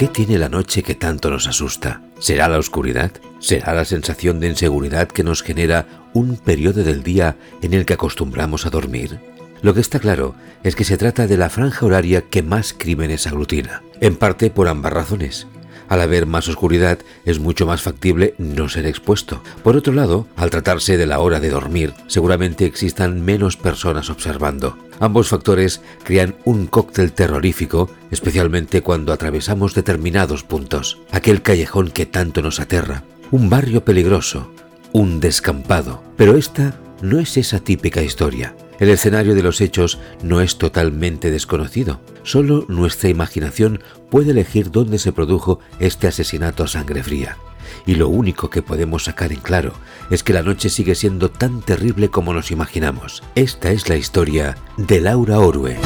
¿Qué tiene la noche que tanto nos asusta? ¿Será la oscuridad? ¿Será la sensación de inseguridad que nos genera un periodo del día en el que acostumbramos a dormir? Lo que está claro es que se trata de la franja horaria que más crímenes aglutina, en parte por ambas razones. Al haber más oscuridad es mucho más factible no ser expuesto. Por otro lado, al tratarse de la hora de dormir, seguramente existan menos personas observando. Ambos factores crean un cóctel terrorífico, especialmente cuando atravesamos determinados puntos. Aquel callejón que tanto nos aterra, un barrio peligroso, un descampado. Pero esta no es esa típica historia. El escenario de los hechos no es totalmente desconocido. Solo nuestra imaginación puede elegir dónde se produjo este asesinato a sangre fría. Y lo único que podemos sacar en claro es que la noche sigue siendo tan terrible como nos imaginamos. Esta es la historia de Laura Orue.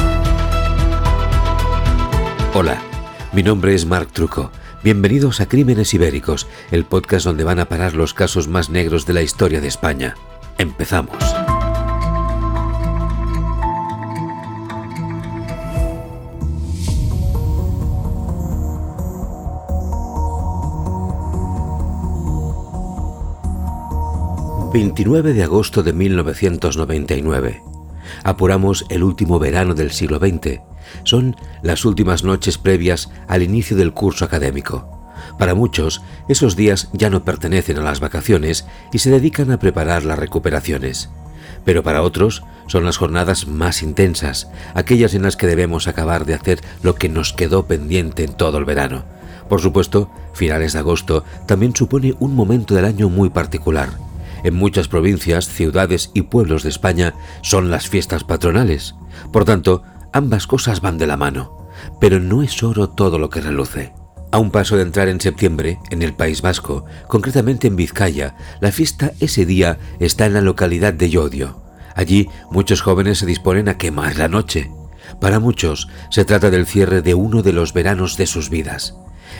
Hola, mi nombre es Marc Truco. Bienvenidos a Crímenes Ibéricos, el podcast donde van a parar los casos más negros de la historia de España. Empezamos. 29 de agosto de 1999. Apuramos el último verano del siglo XX. Son las últimas noches previas al inicio del curso académico. Para muchos, esos días ya no pertenecen a las vacaciones y se dedican a preparar las recuperaciones. Pero para otros son las jornadas más intensas, aquellas en las que debemos acabar de hacer lo que nos quedó pendiente en todo el verano. Por supuesto, finales de agosto también supone un momento del año muy particular en muchas provincias, ciudades y pueblos de España son las fiestas patronales. Por tanto, ambas cosas van de la mano. Pero no es oro todo lo que reluce. A un paso de entrar en septiembre, en el País Vasco, concretamente en Vizcaya, la fiesta ese día está en la localidad de Llodio. Allí muchos jóvenes se disponen a quemar la noche. Para muchos se trata del cierre de uno de los veranos de sus vidas.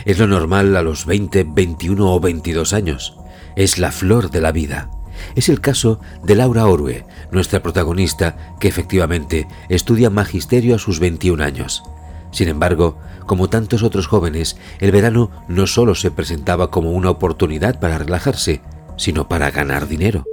Es lo normal a los 20, 21 o 22 años. Es la flor de la vida. Es el caso de Laura Orue, nuestra protagonista, que efectivamente estudia magisterio a sus 21 años. Sin embargo, como tantos otros jóvenes, el verano no solo se presentaba como una oportunidad para relajarse, sino para ganar dinero.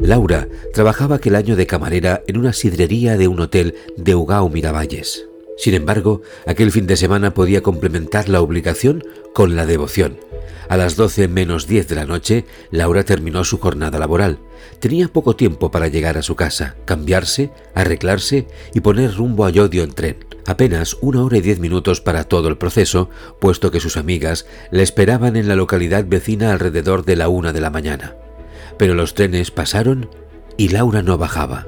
Laura trabajaba aquel año de camarera en una sidrería de un hotel de Ugao Miravalles. Sin embargo, aquel fin de semana podía complementar la obligación con la devoción. A las 12 menos 10 de la noche, Laura terminó su jornada laboral. Tenía poco tiempo para llegar a su casa, cambiarse, arreglarse y poner rumbo a Yodio en tren. Apenas una hora y diez minutos para todo el proceso, puesto que sus amigas le esperaban en la localidad vecina alrededor de la una de la mañana. Pero los trenes pasaron y Laura no bajaba.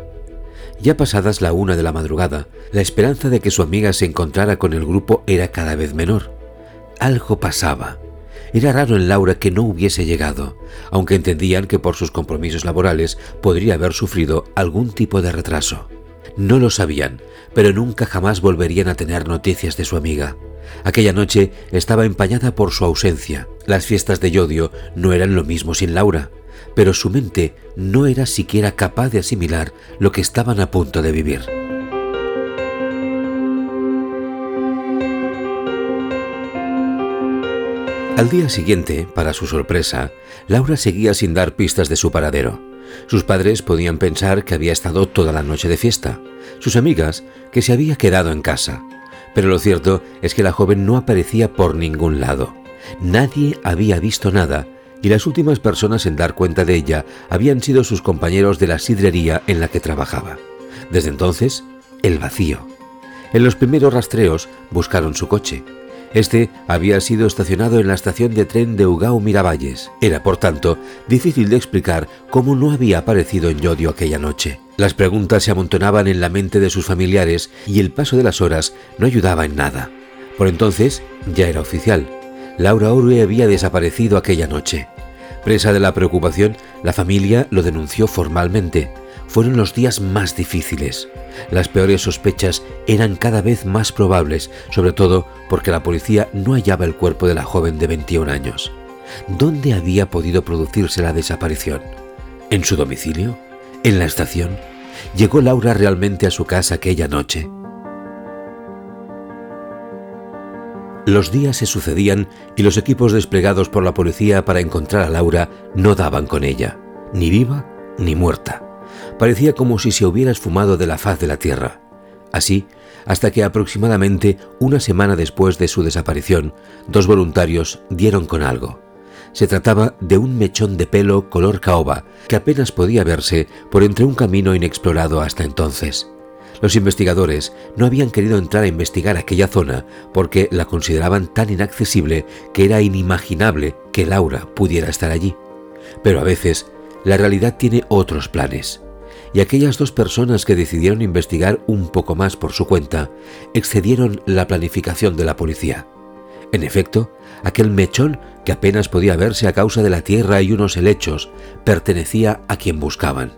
Ya pasadas la una de la madrugada, la esperanza de que su amiga se encontrara con el grupo era cada vez menor. Algo pasaba. Era raro en Laura que no hubiese llegado, aunque entendían que por sus compromisos laborales podría haber sufrido algún tipo de retraso. No lo sabían, pero nunca jamás volverían a tener noticias de su amiga. Aquella noche estaba empañada por su ausencia. Las fiestas de Yodio no eran lo mismo sin Laura pero su mente no era siquiera capaz de asimilar lo que estaban a punto de vivir. Al día siguiente, para su sorpresa, Laura seguía sin dar pistas de su paradero. Sus padres podían pensar que había estado toda la noche de fiesta, sus amigas que se había quedado en casa. Pero lo cierto es que la joven no aparecía por ningún lado. Nadie había visto nada y las últimas personas en dar cuenta de ella habían sido sus compañeros de la sidrería en la que trabajaba. Desde entonces, el vacío. En los primeros rastreos buscaron su coche. Este había sido estacionado en la estación de tren de Ugao Miravalles. Era, por tanto, difícil de explicar cómo no había aparecido en Yodio aquella noche. Las preguntas se amontonaban en la mente de sus familiares y el paso de las horas no ayudaba en nada. Por entonces ya era oficial. Laura Orue había desaparecido aquella noche. Presa de la preocupación, la familia lo denunció formalmente. Fueron los días más difíciles. Las peores sospechas eran cada vez más probables, sobre todo porque la policía no hallaba el cuerpo de la joven de 21 años. ¿Dónde había podido producirse la desaparición? ¿En su domicilio? ¿En la estación? ¿Llegó Laura realmente a su casa aquella noche? Los días se sucedían y los equipos desplegados por la policía para encontrar a Laura no daban con ella, ni viva ni muerta. Parecía como si se hubiera esfumado de la faz de la tierra. Así, hasta que aproximadamente una semana después de su desaparición, dos voluntarios dieron con algo. Se trataba de un mechón de pelo color caoba que apenas podía verse por entre un camino inexplorado hasta entonces. Los investigadores no habían querido entrar a investigar aquella zona porque la consideraban tan inaccesible que era inimaginable que Laura pudiera estar allí. Pero a veces la realidad tiene otros planes. Y aquellas dos personas que decidieron investigar un poco más por su cuenta excedieron la planificación de la policía. En efecto, aquel mechón, que apenas podía verse a causa de la tierra y unos helechos, pertenecía a quien buscaban.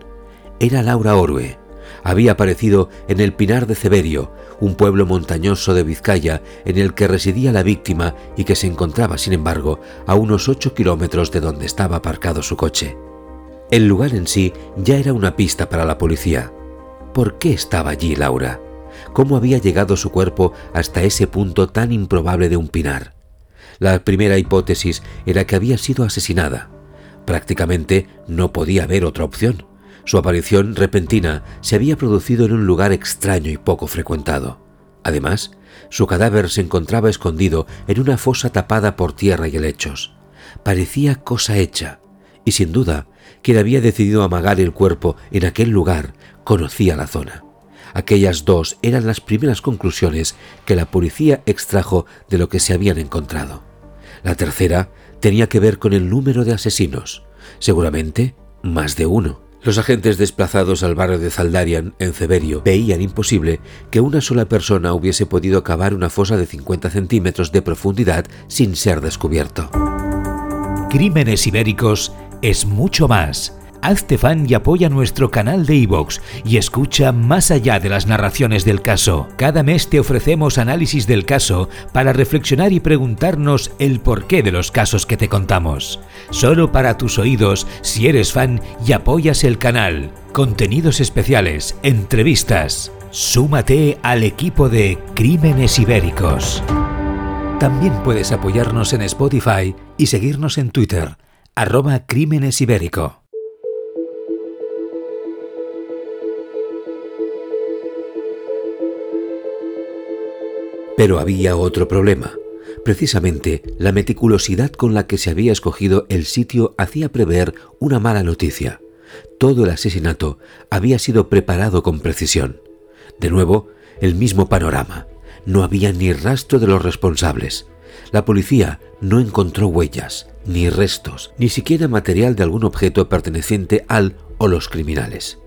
Era Laura Orue, había aparecido en el Pinar de Ceberio, un pueblo montañoso de Vizcaya en el que residía la víctima y que se encontraba, sin embargo, a unos 8 kilómetros de donde estaba aparcado su coche. El lugar en sí ya era una pista para la policía. ¿Por qué estaba allí Laura? ¿Cómo había llegado su cuerpo hasta ese punto tan improbable de un pinar? La primera hipótesis era que había sido asesinada. Prácticamente no podía haber otra opción. Su aparición repentina se había producido en un lugar extraño y poco frecuentado. Además, su cadáver se encontraba escondido en una fosa tapada por tierra y helechos. Parecía cosa hecha, y sin duda, quien había decidido amagar el cuerpo en aquel lugar conocía la zona. Aquellas dos eran las primeras conclusiones que la policía extrajo de lo que se habían encontrado. La tercera tenía que ver con el número de asesinos, seguramente más de uno. Los agentes desplazados al barrio de Zaldarian, en Ceberio, veían imposible que una sola persona hubiese podido cavar una fosa de 50 centímetros de profundidad sin ser descubierto. Crímenes ibéricos es mucho más hazte fan y apoya nuestro canal de iVoox y escucha más allá de las narraciones del caso. Cada mes te ofrecemos análisis del caso para reflexionar y preguntarnos el porqué de los casos que te contamos. Solo para tus oídos si eres fan y apoyas el canal. Contenidos especiales, entrevistas. Súmate al equipo de Crímenes Ibéricos. También puedes apoyarnos en Spotify y seguirnos en Twitter, arroba Crímenes Ibérico. Pero había otro problema. Precisamente la meticulosidad con la que se había escogido el sitio hacía prever una mala noticia. Todo el asesinato había sido preparado con precisión. De nuevo, el mismo panorama. No había ni rastro de los responsables. La policía no encontró huellas, ni restos, ni siquiera material de algún objeto perteneciente al o los criminales.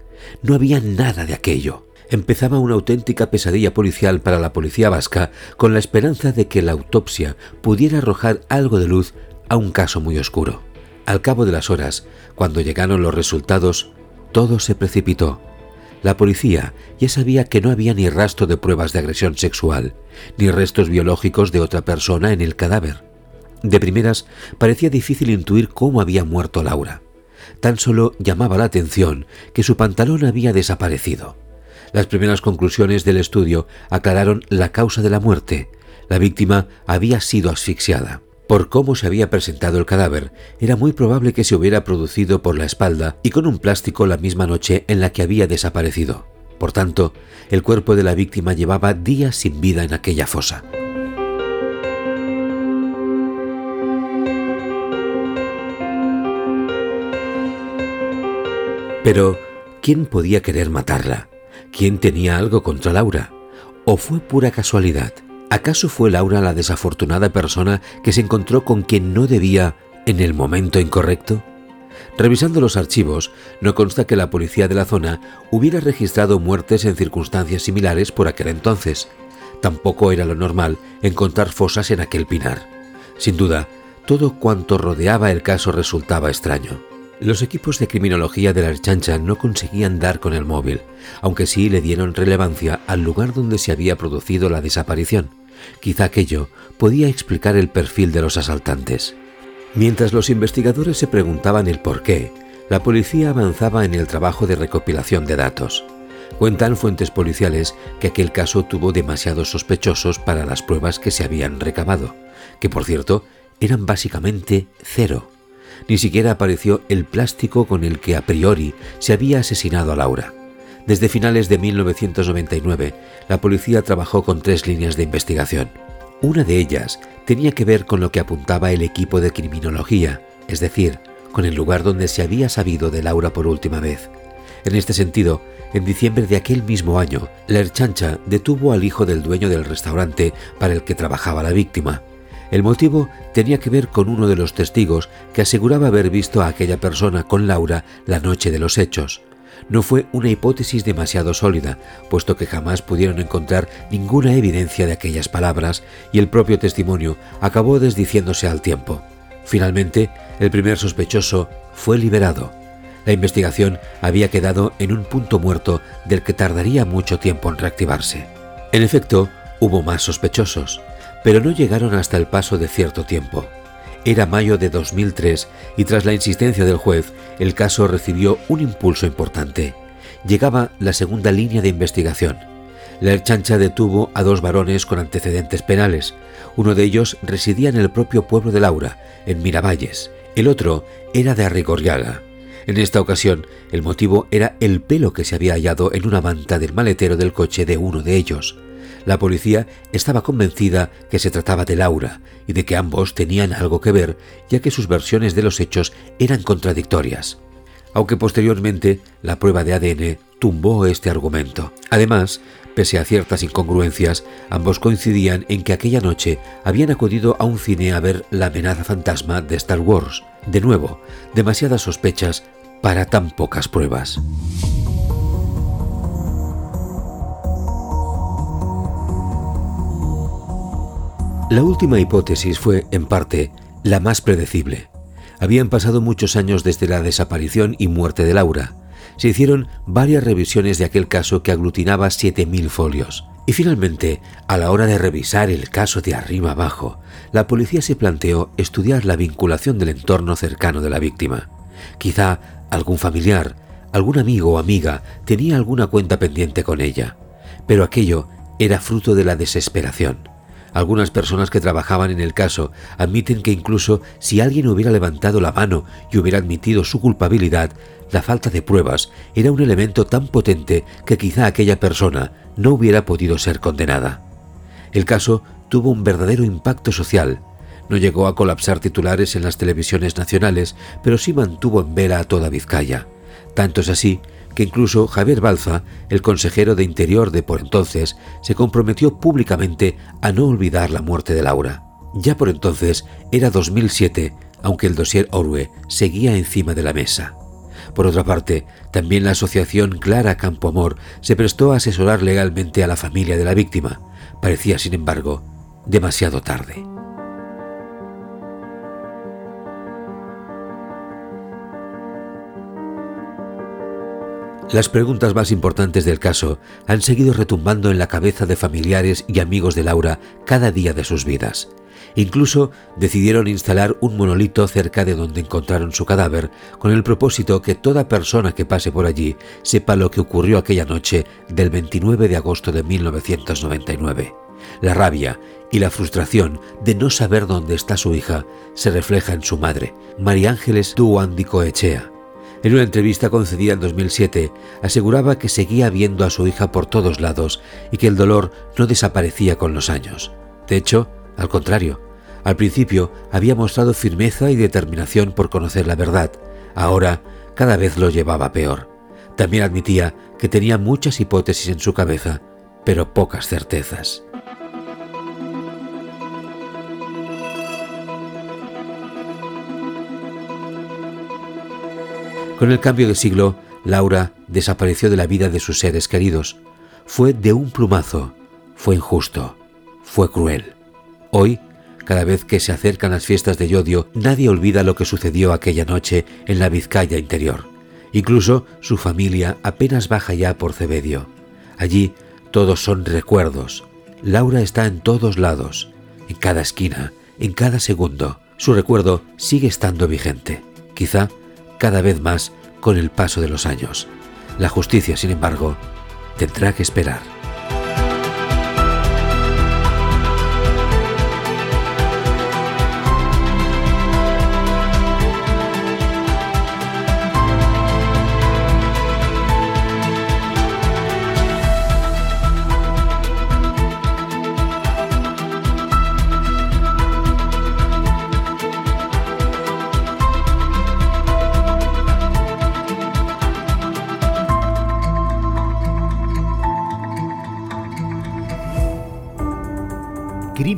No había nada de aquello empezaba una auténtica pesadilla policial para la policía vasca con la esperanza de que la autopsia pudiera arrojar algo de luz a un caso muy oscuro. Al cabo de las horas, cuando llegaron los resultados, todo se precipitó. La policía ya sabía que no había ni rastro de pruebas de agresión sexual, ni restos biológicos de otra persona en el cadáver. De primeras, parecía difícil intuir cómo había muerto Laura. Tan solo llamaba la atención que su pantalón había desaparecido. Las primeras conclusiones del estudio aclararon la causa de la muerte. La víctima había sido asfixiada. Por cómo se había presentado el cadáver, era muy probable que se hubiera producido por la espalda y con un plástico la misma noche en la que había desaparecido. Por tanto, el cuerpo de la víctima llevaba días sin vida en aquella fosa. Pero, ¿quién podía querer matarla? ¿Quién tenía algo contra Laura? ¿O fue pura casualidad? ¿Acaso fue Laura la desafortunada persona que se encontró con quien no debía en el momento incorrecto? Revisando los archivos, no consta que la policía de la zona hubiera registrado muertes en circunstancias similares por aquel entonces. Tampoco era lo normal encontrar fosas en aquel pinar. Sin duda, todo cuanto rodeaba el caso resultaba extraño. Los equipos de criminología de la Erchancha no conseguían dar con el móvil, aunque sí le dieron relevancia al lugar donde se había producido la desaparición. Quizá aquello podía explicar el perfil de los asaltantes. Mientras los investigadores se preguntaban el por qué, la policía avanzaba en el trabajo de recopilación de datos. Cuentan fuentes policiales que aquel caso tuvo demasiados sospechosos para las pruebas que se habían recabado, que por cierto eran básicamente cero. Ni siquiera apareció el plástico con el que a priori se había asesinado a Laura. Desde finales de 1999, la policía trabajó con tres líneas de investigación. Una de ellas tenía que ver con lo que apuntaba el equipo de criminología, es decir, con el lugar donde se había sabido de Laura por última vez. En este sentido, en diciembre de aquel mismo año, la Erchancha detuvo al hijo del dueño del restaurante para el que trabajaba la víctima. El motivo tenía que ver con uno de los testigos que aseguraba haber visto a aquella persona con Laura la noche de los hechos no fue una hipótesis demasiado sólida, puesto que jamás pudieron encontrar ninguna evidencia de aquellas palabras y el propio testimonio acabó desdiciéndose al tiempo. Finalmente, el primer sospechoso fue liberado. La investigación había quedado en un punto muerto del que tardaría mucho tiempo en reactivarse. En efecto, hubo más sospechosos, pero no llegaron hasta el paso de cierto tiempo. Era mayo de 2003 y tras la insistencia del juez, el caso recibió un impulso importante. Llegaba la segunda línea de investigación. La Erchancha detuvo a dos varones con antecedentes penales. Uno de ellos residía en el propio pueblo de Laura, en Miravalles. El otro era de Arrigorriaga. En esta ocasión, el motivo era el pelo que se había hallado en una manta del maletero del coche de uno de ellos. La policía estaba convencida que se trataba de Laura y de que ambos tenían algo que ver, ya que sus versiones de los hechos eran contradictorias. Aunque posteriormente la prueba de ADN tumbó este argumento. Además, pese a ciertas incongruencias, ambos coincidían en que aquella noche habían acudido a un cine a ver La amenaza fantasma de Star Wars. De nuevo, demasiadas sospechas para tan pocas pruebas. La última hipótesis fue, en parte, la más predecible. Habían pasado muchos años desde la desaparición y muerte de Laura. Se hicieron varias revisiones de aquel caso que aglutinaba 7.000 folios. Y finalmente, a la hora de revisar el caso de arriba abajo, la policía se planteó estudiar la vinculación del entorno cercano de la víctima. Quizá algún familiar, algún amigo o amiga tenía alguna cuenta pendiente con ella. Pero aquello era fruto de la desesperación. Algunas personas que trabajaban en el caso admiten que incluso si alguien hubiera levantado la mano y hubiera admitido su culpabilidad, la falta de pruebas era un elemento tan potente que quizá aquella persona no hubiera podido ser condenada. El caso tuvo un verdadero impacto social. No llegó a colapsar titulares en las televisiones nacionales, pero sí mantuvo en vela a toda Vizcaya. Tanto es así que incluso Javier Balza, el consejero de Interior de por entonces, se comprometió públicamente a no olvidar la muerte de Laura. Ya por entonces era 2007, aunque el dossier Orwe seguía encima de la mesa. Por otra parte, también la asociación Clara Campo Amor se prestó a asesorar legalmente a la familia de la víctima. Parecía, sin embargo, demasiado tarde. Las preguntas más importantes del caso han seguido retumbando en la cabeza de familiares y amigos de Laura cada día de sus vidas. Incluso decidieron instalar un monolito cerca de donde encontraron su cadáver, con el propósito que toda persona que pase por allí sepa lo que ocurrió aquella noche del 29 de agosto de 1999. La rabia y la frustración de no saber dónde está su hija se refleja en su madre, María Ángeles Duandico Echea, en una entrevista concedida en 2007, aseguraba que seguía viendo a su hija por todos lados y que el dolor no desaparecía con los años. De hecho, al contrario, al principio había mostrado firmeza y determinación por conocer la verdad, ahora cada vez lo llevaba peor. También admitía que tenía muchas hipótesis en su cabeza, pero pocas certezas. Con el cambio de siglo, Laura desapareció de la vida de sus seres queridos. Fue de un plumazo, fue injusto, fue cruel. Hoy, cada vez que se acercan las fiestas de Yodio, nadie olvida lo que sucedió aquella noche en la Vizcaya interior. Incluso su familia apenas baja ya por Cebedio. Allí todos son recuerdos. Laura está en todos lados, en cada esquina, en cada segundo. Su recuerdo sigue estando vigente, quizá cada vez más con el paso de los años. La justicia, sin embargo, tendrá que esperar.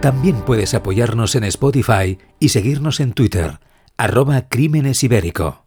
También puedes apoyarnos en Spotify y seguirnos en Twitter, arroba Crímenes Ibérico.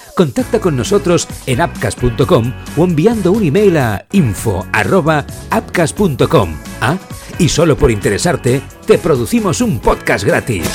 contacta con nosotros en appcast.com o enviando un email a info.appcast.com. Ah, y solo por interesarte, te producimos un podcast gratis.